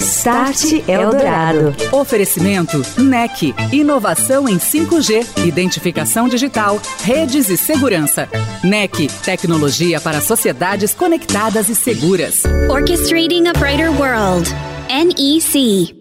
Start Eldorado. Oferecimento NEC. Inovação em 5G, identificação digital, redes e segurança. NEC. Tecnologia para sociedades conectadas e seguras. Orchestrating a Brighter World. NEC.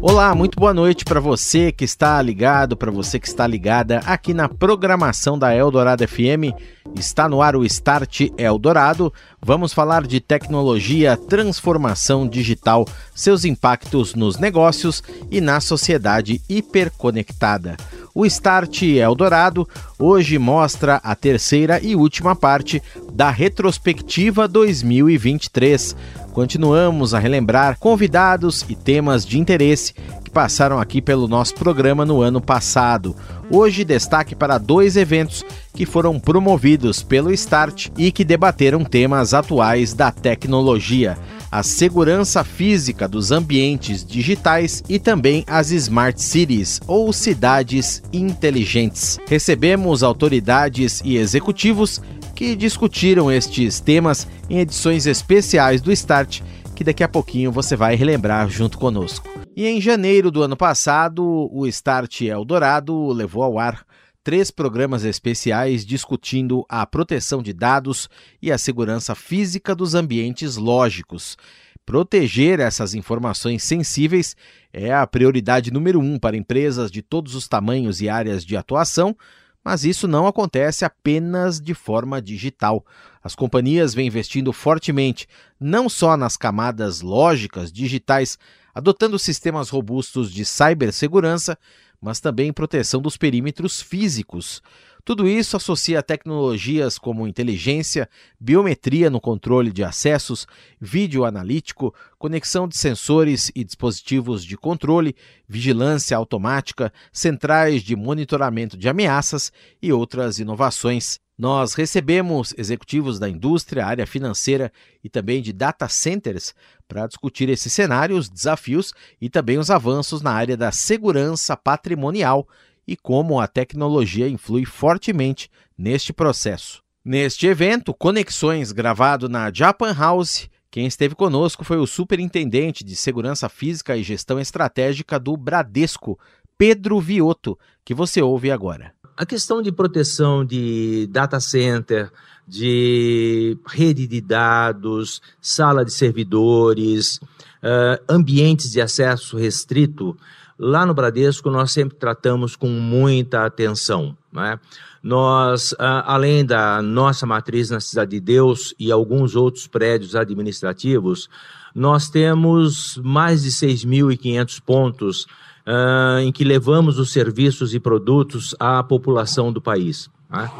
Olá, muito boa noite para você que está ligado, para você que está ligada aqui na programação da Eldorado FM. Está no ar o Start Eldorado. Vamos falar de tecnologia, transformação digital, seus impactos nos negócios e na sociedade hiperconectada. O Start Eldorado hoje mostra a terceira e última parte da retrospectiva 2023 continuamos a relembrar convidados e temas de interesse que passaram aqui pelo nosso programa no ano passado. Hoje, destaque para dois eventos que foram promovidos pelo Start e que debateram temas atuais da tecnologia a segurança física dos ambientes digitais e também as Smart Cities, ou cidades inteligentes. Recebemos autoridades e executivos que discutiram estes temas em edições especiais do Start, que daqui a pouquinho você vai relembrar junto conosco. E em janeiro do ano passado, o Start Eldorado levou ao ar três programas especiais discutindo a proteção de dados e a segurança física dos ambientes lógicos. Proteger essas informações sensíveis é a prioridade número um para empresas de todos os tamanhos e áreas de atuação, mas isso não acontece apenas de forma digital. As companhias vêm investindo fortemente não só nas camadas lógicas digitais, adotando sistemas robustos de cibersegurança, mas também proteção dos perímetros físicos. Tudo isso associa tecnologias como inteligência, biometria no controle de acessos, vídeo analítico, conexão de sensores e dispositivos de controle, vigilância automática, centrais de monitoramento de ameaças e outras inovações. Nós recebemos executivos da indústria, área financeira e também de data centers para discutir esses cenários, desafios e também os avanços na área da segurança patrimonial e como a tecnologia influi fortemente neste processo. Neste evento, Conexões, gravado na Japan House, quem esteve conosco foi o Superintendente de Segurança Física e Gestão Estratégica do Bradesco, Pedro Vioto, que você ouve agora. A questão de proteção de data center, de rede de dados, sala de servidores, uh, ambientes de acesso restrito, Lá no Bradesco, nós sempre tratamos com muita atenção. Né? Nós, além da nossa matriz na Cidade de Deus e alguns outros prédios administrativos, nós temos mais de 6.500 pontos uh, em que levamos os serviços e produtos à população do país. Né?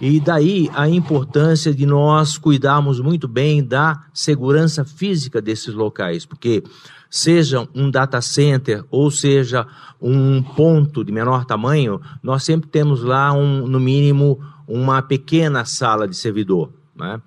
E daí a importância de nós cuidarmos muito bem da segurança física desses locais, porque seja um data center ou seja um ponto de menor tamanho, nós sempre temos lá, um, no mínimo, uma pequena sala de servidor. Né?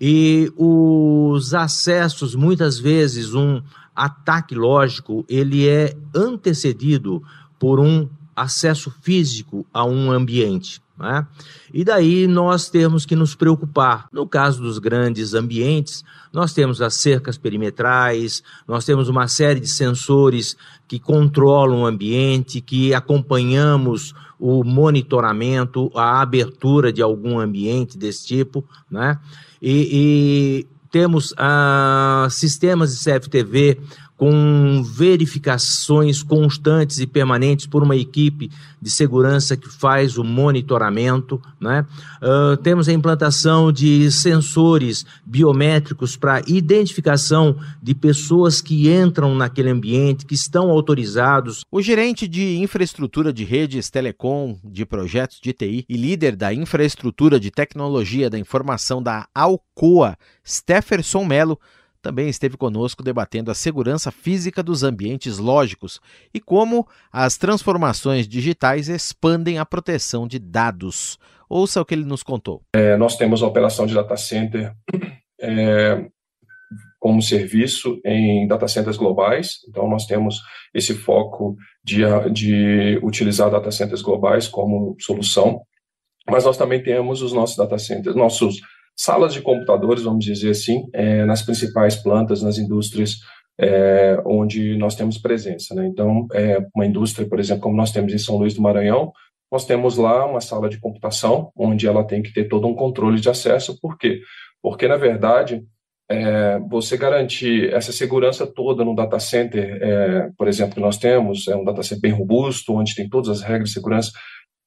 E os acessos, muitas vezes, um ataque lógico, ele é antecedido por um acesso físico a um ambiente. Né? E daí nós temos que nos preocupar. No caso dos grandes ambientes, nós temos as cercas perimetrais, nós temos uma série de sensores que controlam o ambiente, que acompanhamos o monitoramento, a abertura de algum ambiente desse tipo, né? E, e temos ah, sistemas de CFTV com verificações constantes e permanentes por uma equipe de segurança que faz o monitoramento. Né? Uh, temos a implantação de sensores biométricos para identificação de pessoas que entram naquele ambiente, que estão autorizados. O gerente de infraestrutura de redes telecom, de projetos de TI e líder da infraestrutura de tecnologia da informação da Alcoa, Stefferson Melo, também esteve conosco debatendo a segurança física dos ambientes lógicos e como as transformações digitais expandem a proteção de dados. Ouça o que ele nos contou. É, nós temos a operação de data center é, como serviço em data centers globais, então nós temos esse foco de, de utilizar data centers globais como solução mas nós também temos os nossos data centers, nossos salas de computadores, vamos dizer assim, é, nas principais plantas, nas indústrias é, onde nós temos presença. Né? Então, é, uma indústria, por exemplo, como nós temos em São Luís do Maranhão, nós temos lá uma sala de computação, onde ela tem que ter todo um controle de acesso. Por quê? Porque, na verdade, é, você garantir essa segurança toda no data center, é, por exemplo, que nós temos, é um data center bem robusto, onde tem todas as regras de segurança,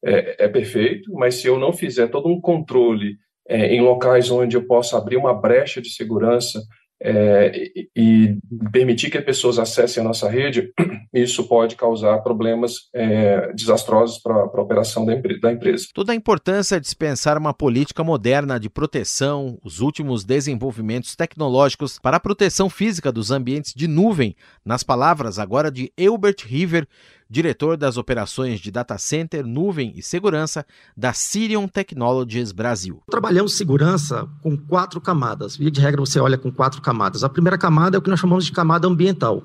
é, é perfeito, mas se eu não fizer todo um controle é, em locais onde eu possa abrir uma brecha de segurança é, e, permitir que as pessoas acessem a nossa rede, isso pode causar problemas é, desastrosos para a operação da, da, empresa. Toda a importância de dispensar uma política moderna de proteção, os últimos desenvolvimentos tecnológicos para a proteção física dos ambientes de nuvem, nas palavras agora de Elbert River, diretor das operações de data center, nuvem e segurança da Sirion Technologies Brasil. Trabalhamos segurança com quatro camadas. Via de regra, você olha com quatro camadas. A primeira camada é o que nós chamamos de camada ambiental.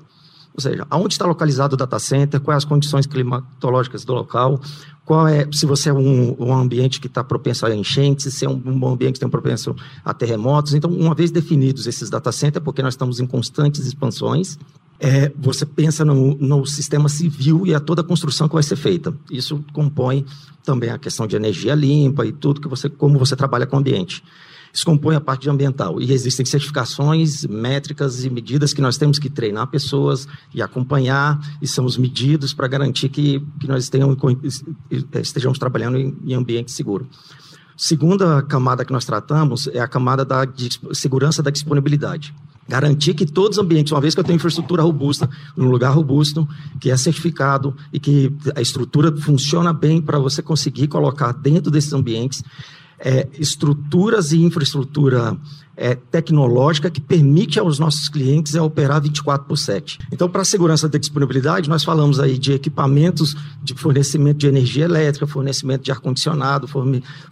Ou seja, aonde está localizado o data center, quais as condições climatológicas do local, qual é, se você é um, um ambiente que está propenso a enchentes, se é um, um ambiente que tem propenso a terremotos. Então, uma vez definidos esses data centers, porque nós estamos em constantes expansões, é, você pensa no, no, sistema civil e a toda a construção que vai ser feita. Isso compõe também a questão de energia limpa e tudo que você, como você trabalha com o ambiente. Isso compõe a parte ambiental. E existem certificações, métricas e medidas que nós temos que treinar pessoas e acompanhar, e são os medidos para garantir que, que nós tenham, estejamos trabalhando em, em ambiente seguro. Segunda camada que nós tratamos é a camada da segurança da disponibilidade garantir que todos os ambientes, uma vez que eu tenho infraestrutura robusta, num lugar robusto, que é certificado e que a estrutura funciona bem para você conseguir colocar dentro desses ambientes é, estruturas e infraestrutura é, tecnológica que permite aos nossos clientes é operar 24 por 7. Então, para a segurança da disponibilidade, nós falamos aí de equipamentos de fornecimento de energia elétrica, fornecimento de ar-condicionado,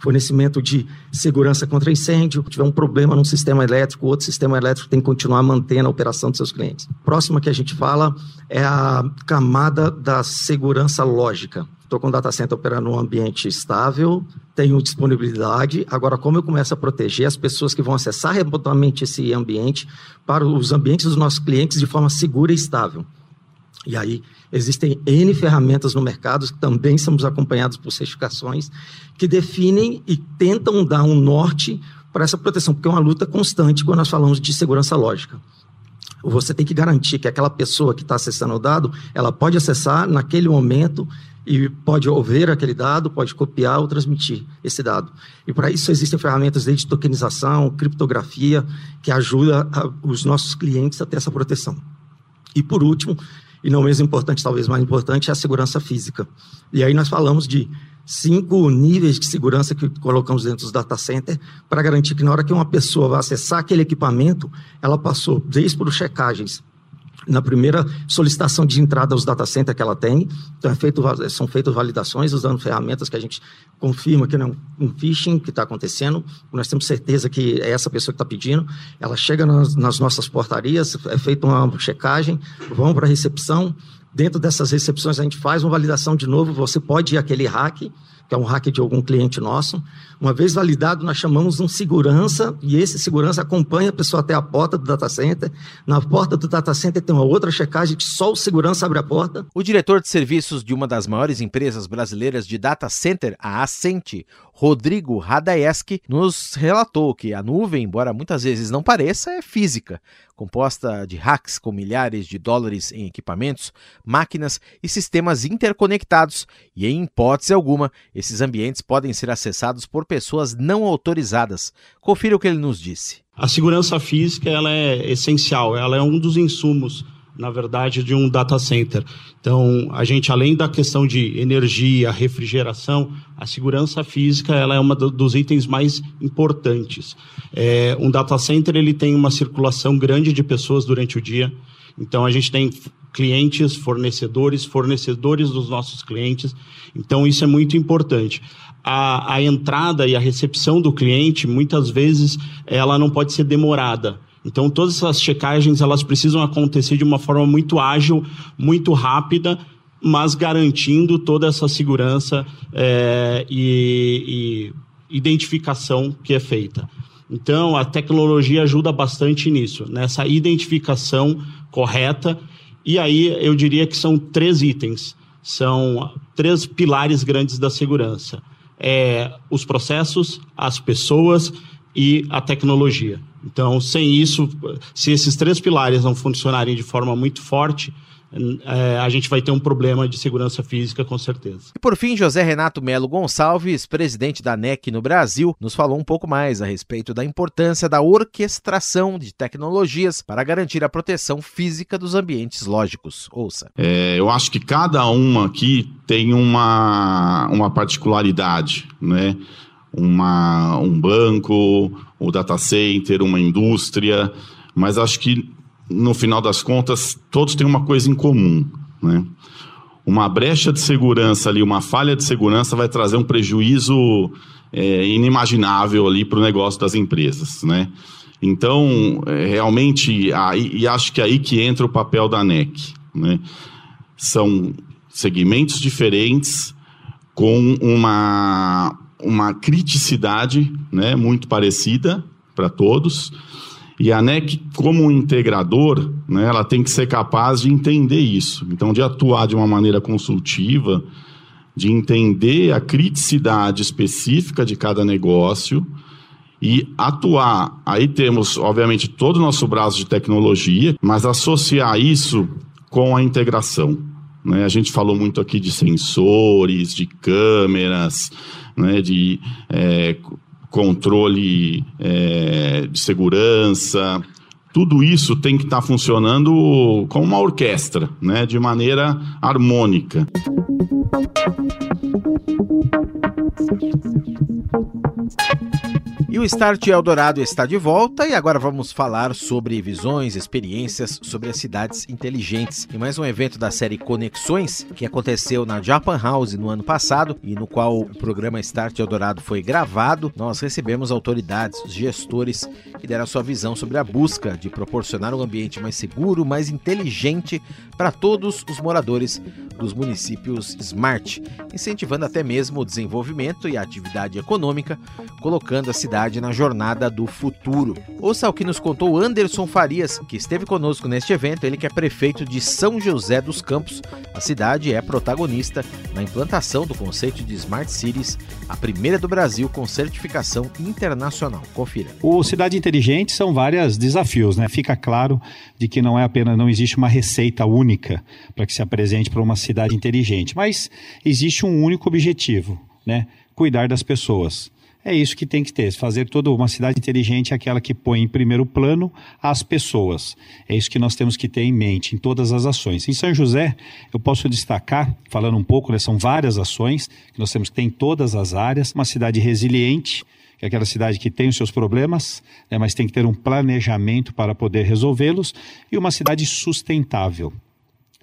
fornecimento de segurança contra incêndio. Se tiver um problema num sistema elétrico, outro sistema elétrico tem que continuar mantendo a operação dos seus clientes. Próxima que a gente fala é a camada da segurança lógica. Estou com o data center operando num ambiente estável, tenho disponibilidade. Agora, como eu começo a proteger as pessoas que vão acessar remotamente esse ambiente para os ambientes dos nossos clientes de forma segura e estável? E aí, existem N ferramentas no mercado, que também somos acompanhados por certificações, que definem e tentam dar um norte para essa proteção, porque é uma luta constante quando nós falamos de segurança lógica. Você tem que garantir que aquela pessoa que está acessando o dado, ela pode acessar naquele momento e pode ouvir aquele dado, pode copiar ou transmitir esse dado. E para isso existem ferramentas de tokenização, criptografia, que ajuda a, os nossos clientes a ter essa proteção. E por último, e não menos importante, talvez mais importante, é a segurança física. E aí nós falamos de cinco níveis de segurança que colocamos dentro dos data centers para garantir que na hora que uma pessoa vai acessar aquele equipamento, ela passou desde por checagens na primeira solicitação de entrada aos data centers que ela tem. Então, é feito, são feitas validações usando ferramentas que a gente confirma que não é um phishing que está acontecendo. Nós temos certeza que é essa pessoa que está pedindo. Ela chega nas, nas nossas portarias, é feita uma checagem, vão para a recepção. Dentro dessas recepções, a gente faz uma validação de novo. Você pode ir àquele hack que é um hack de algum cliente nosso. Uma vez validado, nós chamamos um segurança, e esse segurança acompanha a pessoa até a porta do data center. Na porta do data center tem uma outra checagem que só o segurança abre a porta. O diretor de serviços de uma das maiores empresas brasileiras de data center, a Ascente, Rodrigo Radaeski, nos relatou que a nuvem, embora muitas vezes não pareça, é física, composta de hacks com milhares de dólares em equipamentos, máquinas e sistemas interconectados, e em hipótese alguma, esses ambientes podem ser acessados por pessoas não autorizadas. Confira o que ele nos disse. A segurança física ela é essencial, ela é um dos insumos na verdade, de um data center. Então, a gente, além da questão de energia, refrigeração, a segurança física ela é uma dos itens mais importantes. É, um data center ele tem uma circulação grande de pessoas durante o dia. Então, a gente tem clientes, fornecedores, fornecedores dos nossos clientes. Então, isso é muito importante. A, a entrada e a recepção do cliente, muitas vezes, ela não pode ser demorada. Então, todas essas checagens elas precisam acontecer de uma forma muito ágil, muito rápida, mas garantindo toda essa segurança é, e, e identificação que é feita. Então, a tecnologia ajuda bastante nisso, nessa identificação correta. E aí eu diria que são três itens, são três pilares grandes da segurança: é, os processos, as pessoas e a tecnologia. Então, sem isso, se esses três pilares não funcionarem de forma muito forte, é, a gente vai ter um problema de segurança física com certeza. E por fim, José Renato Melo Gonçalves, presidente da NEC no Brasil, nos falou um pouco mais a respeito da importância da orquestração de tecnologias para garantir a proteção física dos ambientes lógicos. Ouça. É, eu acho que cada uma aqui tem uma, uma particularidade, né? Uma, um banco, o um data center, uma indústria, mas acho que no final das contas, todos têm uma coisa em comum, né? Uma brecha de segurança ali, uma falha de segurança vai trazer um prejuízo é, inimaginável ali para o negócio das empresas, né? Então, é, realmente, aí, e acho que é aí que entra o papel da NEC, né? São segmentos diferentes com uma, uma criticidade né, muito parecida para todos, e a NEC, como integrador, né, ela tem que ser capaz de entender isso. Então, de atuar de uma maneira consultiva, de entender a criticidade específica de cada negócio e atuar. Aí temos, obviamente, todo o nosso braço de tecnologia, mas associar isso com a integração. Né? A gente falou muito aqui de sensores, de câmeras, né? de é, controle é, de segurança, tudo isso tem que estar tá funcionando como uma orquestra, né, de maneira harmônica. E o Start Eldorado está de volta e agora vamos falar sobre visões, experiências sobre as cidades inteligentes. E mais um evento da série Conexões que aconteceu na Japan House no ano passado e no qual o programa Start Eldorado foi gravado. Nós recebemos autoridades, gestores que deram sua visão sobre a busca de proporcionar um ambiente mais seguro, mais inteligente para todos os moradores dos municípios Smart, incentivando até mesmo o desenvolvimento e a atividade econômica, colocando a cidade na jornada do futuro. Ouça o que nos contou Anderson Farias, que esteve conosco neste evento, ele que é prefeito de São José dos Campos. A cidade é protagonista na implantação do conceito de Smart Cities, a primeira do Brasil com certificação internacional. Confira. O Cidade Inteligente são vários desafios, né? Fica claro de que não é apenas não existe uma receita única para que se apresente para uma cidade inteligente, mas existe um único objetivo, né? Cuidar das pessoas. É isso que tem que ter. Fazer toda uma cidade inteligente é aquela que põe em primeiro plano as pessoas. É isso que nós temos que ter em mente em todas as ações. Em São José, eu posso destacar, falando um pouco, né, são várias ações que nós temos que ter em todas as áreas. Uma cidade resiliente, que é aquela cidade que tem os seus problemas, né, mas tem que ter um planejamento para poder resolvê-los, e uma cidade sustentável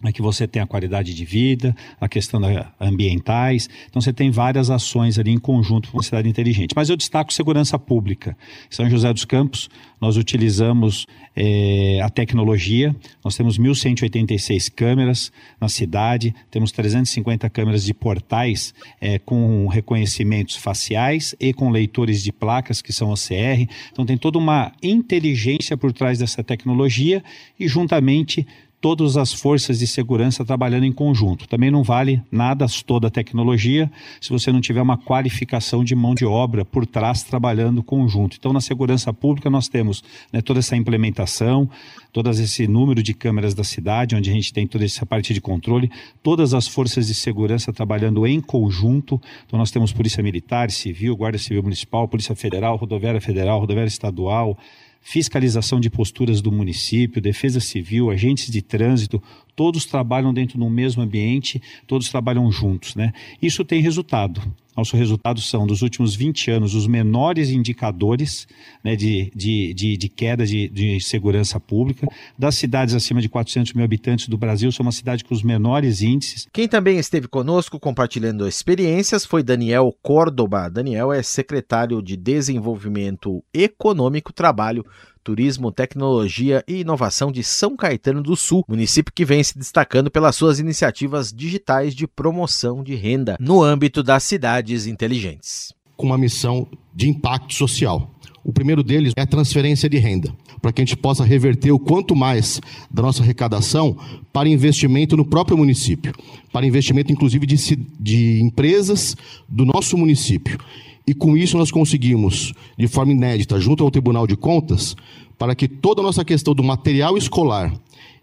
é que você tem a qualidade de vida, a questão da ambientais. Então você tem várias ações ali em conjunto com a cidade inteligente. Mas eu destaco segurança pública. Em São José dos Campos, nós utilizamos é, a tecnologia. Nós temos 1.186 câmeras na cidade, temos 350 câmeras de portais é, com reconhecimentos faciais e com leitores de placas, que são OCR. Então tem toda uma inteligência por trás dessa tecnologia e juntamente todas as forças de segurança trabalhando em conjunto. Também não vale nada toda a tecnologia se você não tiver uma qualificação de mão de obra por trás trabalhando conjunto. Então, na segurança pública, nós temos né, toda essa implementação, todo esse número de câmeras da cidade, onde a gente tem toda essa parte de controle, todas as forças de segurança trabalhando em conjunto. Então, nós temos Polícia Militar, Civil, Guarda Civil Municipal, Polícia Federal, Rodoviária Federal, Rodoviária Estadual, fiscalização de posturas do município, defesa civil, agentes de trânsito, todos trabalham dentro do mesmo ambiente, todos trabalham juntos. Né? Isso tem resultado. Nosso resultado são, dos últimos 20 anos, os menores indicadores né, de, de, de, de, queda de, de segurança pública. Das cidades acima de 400 mil habitantes do Brasil, são uma cidade com os menores índices. Quem também esteve conosco compartilhando experiências foi Daniel Córdoba. Daniel é secretário de Desenvolvimento Econômico, Trabalho, Turismo, Tecnologia e Inovação de São Caetano do Sul, município que vem se destacando pelas suas iniciativas digitais de promoção de renda no âmbito das cidades inteligentes. Com uma missão de impacto social. O primeiro deles é a transferência de renda, para que a gente possa reverter o quanto mais da nossa arrecadação para investimento no próprio município, para investimento inclusive de, de empresas do nosso município. E com isso nós conseguimos, de forma inédita, junto ao Tribunal de Contas, para que toda a nossa questão do material escolar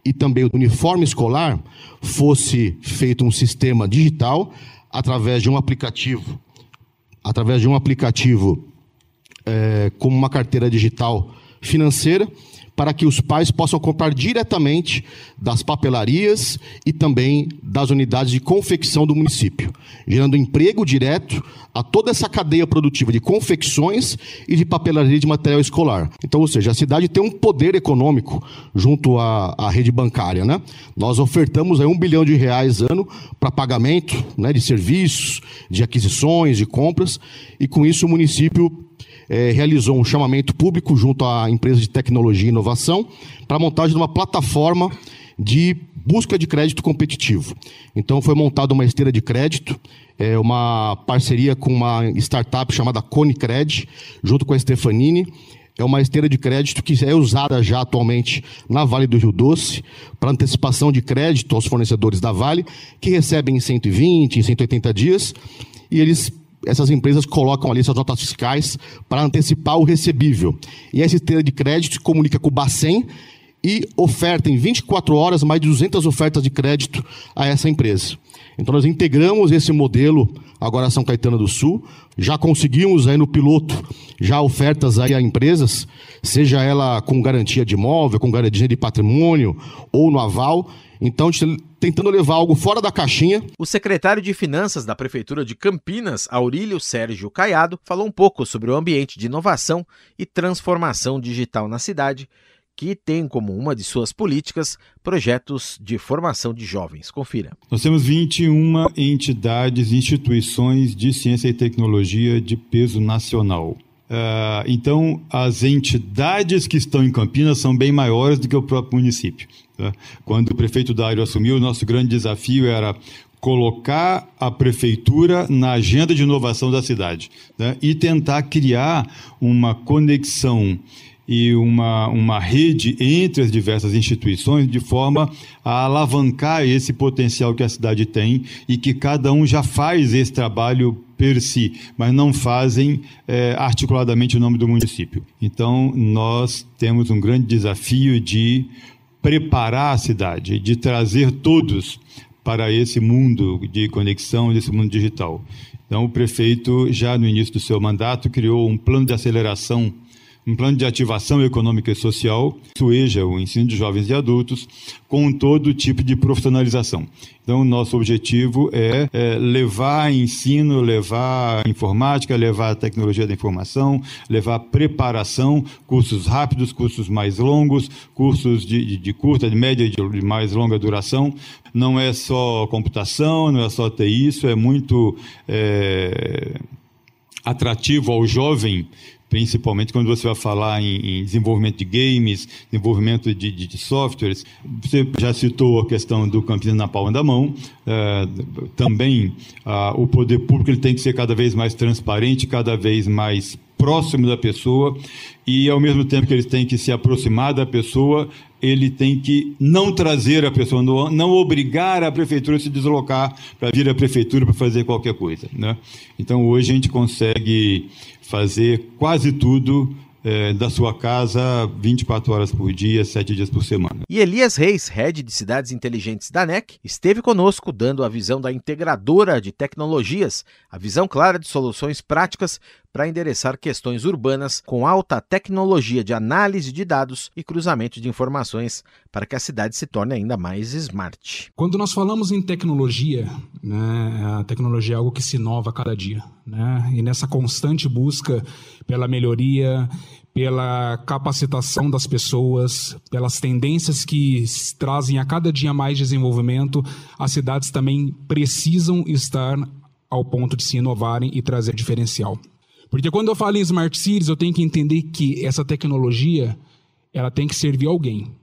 e também o uniforme escolar fosse feito um sistema digital através de um aplicativo, através de um aplicativo é, como uma carteira digital financeira, para que os pais possam comprar diretamente das papelarias e também das unidades de confecção do município, gerando emprego direto a toda essa cadeia produtiva de confecções e de papelaria de material escolar. Então, ou seja, a cidade tem um poder econômico junto à, à rede bancária. Né? Nós ofertamos aí um bilhão de reais ano para pagamento né, de serviços, de aquisições, de compras, e com isso o município é, realizou um chamamento público junto à empresa de tecnologia e inovação para montagem de uma plataforma de busca de crédito competitivo. Então foi montada uma esteira de crédito, é, uma parceria com uma startup chamada Conecred, junto com a Stefanini. É uma esteira de crédito que é usada já atualmente na Vale do Rio Doce para antecipação de crédito aos fornecedores da Vale, que recebem em 120, em 180 dias, e eles essas empresas colocam ali suas notas fiscais para antecipar o recebível. E essa esteira de crédito comunica com o Bacen e oferta em 24 horas mais de 200 ofertas de crédito a essa empresa. Então nós integramos esse modelo agora a São Caetano do Sul, já conseguimos aí no piloto já ofertas aí a empresas, seja ela com garantia de imóvel, com garantia de patrimônio ou no aval, então, tentando levar algo fora da caixinha. O secretário de Finanças da Prefeitura de Campinas, Aurílio Sérgio Caiado, falou um pouco sobre o ambiente de inovação e transformação digital na cidade, que tem como uma de suas políticas projetos de formação de jovens. Confira. Nós temos 21 entidades e instituições de ciência e tecnologia de peso nacional. Uh, então, as entidades que estão em Campinas são bem maiores do que o próprio município. Tá? Quando o prefeito Dário assumiu, o nosso grande desafio era colocar a prefeitura na agenda de inovação da cidade né? e tentar criar uma conexão e uma, uma rede entre as diversas instituições de forma a alavancar esse potencial que a cidade tem e que cada um já faz esse trabalho per si, mas não fazem é, articuladamente o nome do município. Então, nós temos um grande desafio de preparar a cidade, de trazer todos para esse mundo de conexão, desse mundo digital. Então, o prefeito, já no início do seu mandato, criou um plano de aceleração um plano de ativação econômica e social, sueja o ensino de jovens e adultos, com todo tipo de profissionalização. Então, nosso objetivo é, é levar ensino, levar informática, levar tecnologia da informação, levar preparação, cursos rápidos, cursos mais longos, cursos de, de, de curta, de média e de, de mais longa duração. Não é só computação, não é só TI, isso é muito é, atrativo ao jovem principalmente quando você vai falar em, em desenvolvimento de games, desenvolvimento de, de, de, softwares. Você já citou a questão do Campinas na palma da mão. É, também o poder público ele tem que ser cada vez mais transparente, cada vez mais próximo da pessoa e ao mesmo tempo que ele tem que se aproximar da pessoa, ele tem que não trazer a pessoa, não obrigar a prefeitura a se deslocar para vir à prefeitura para fazer qualquer coisa. Né? Então hoje a gente consegue fazer quase tudo é, da sua casa 24 horas por dia, 7 dias por semana. E Elias Reis, head de cidades inteligentes da NEC, esteve conosco dando a visão da integradora de tecnologias, a visão clara de soluções práticas para endereçar questões urbanas com alta tecnologia de análise de dados e cruzamento de informações para que a cidade se torne ainda mais smart. Quando nós falamos em tecnologia, né, a tecnologia é algo que se inova a cada dia. Né? E nessa constante busca pela melhoria, pela capacitação das pessoas, pelas tendências que trazem a cada dia mais desenvolvimento, as cidades também precisam estar ao ponto de se inovarem e trazer diferencial. Porque quando eu falo em smart cities, eu tenho que entender que essa tecnologia ela tem que servir alguém.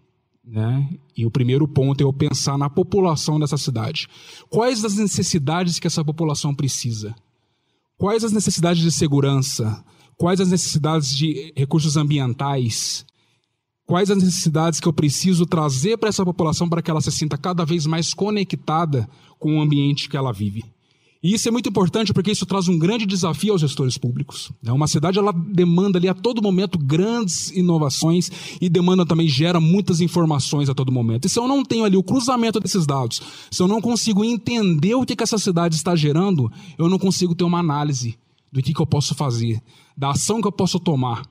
Né? E o primeiro ponto é eu pensar na população dessa cidade. Quais as necessidades que essa população precisa? Quais as necessidades de segurança? Quais as necessidades de recursos ambientais? Quais as necessidades que eu preciso trazer para essa população para que ela se sinta cada vez mais conectada com o ambiente que ela vive? E isso é muito importante porque isso traz um grande desafio aos gestores públicos. Né? Uma cidade ela demanda ali a todo momento grandes inovações e demanda também gera muitas informações a todo momento. E se eu não tenho ali o cruzamento desses dados, se eu não consigo entender o que, que essa cidade está gerando, eu não consigo ter uma análise do que, que eu posso fazer, da ação que eu posso tomar.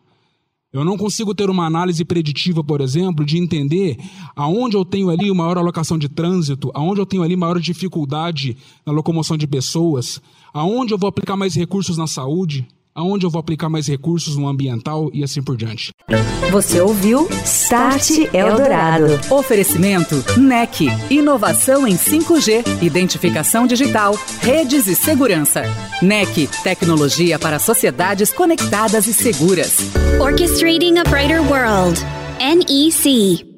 Eu não consigo ter uma análise preditiva, por exemplo, de entender aonde eu tenho ali maior alocação de trânsito, aonde eu tenho ali maior dificuldade na locomoção de pessoas, aonde eu vou aplicar mais recursos na saúde, aonde eu vou aplicar mais recursos no ambiental e assim por diante. Você ouviu Start Eldorado. Oferecimento NEC. Inovação em 5G, identificação digital, redes e segurança. NEC. Tecnologia para sociedades conectadas e seguras. Orchestrating a Brighter World. NEC.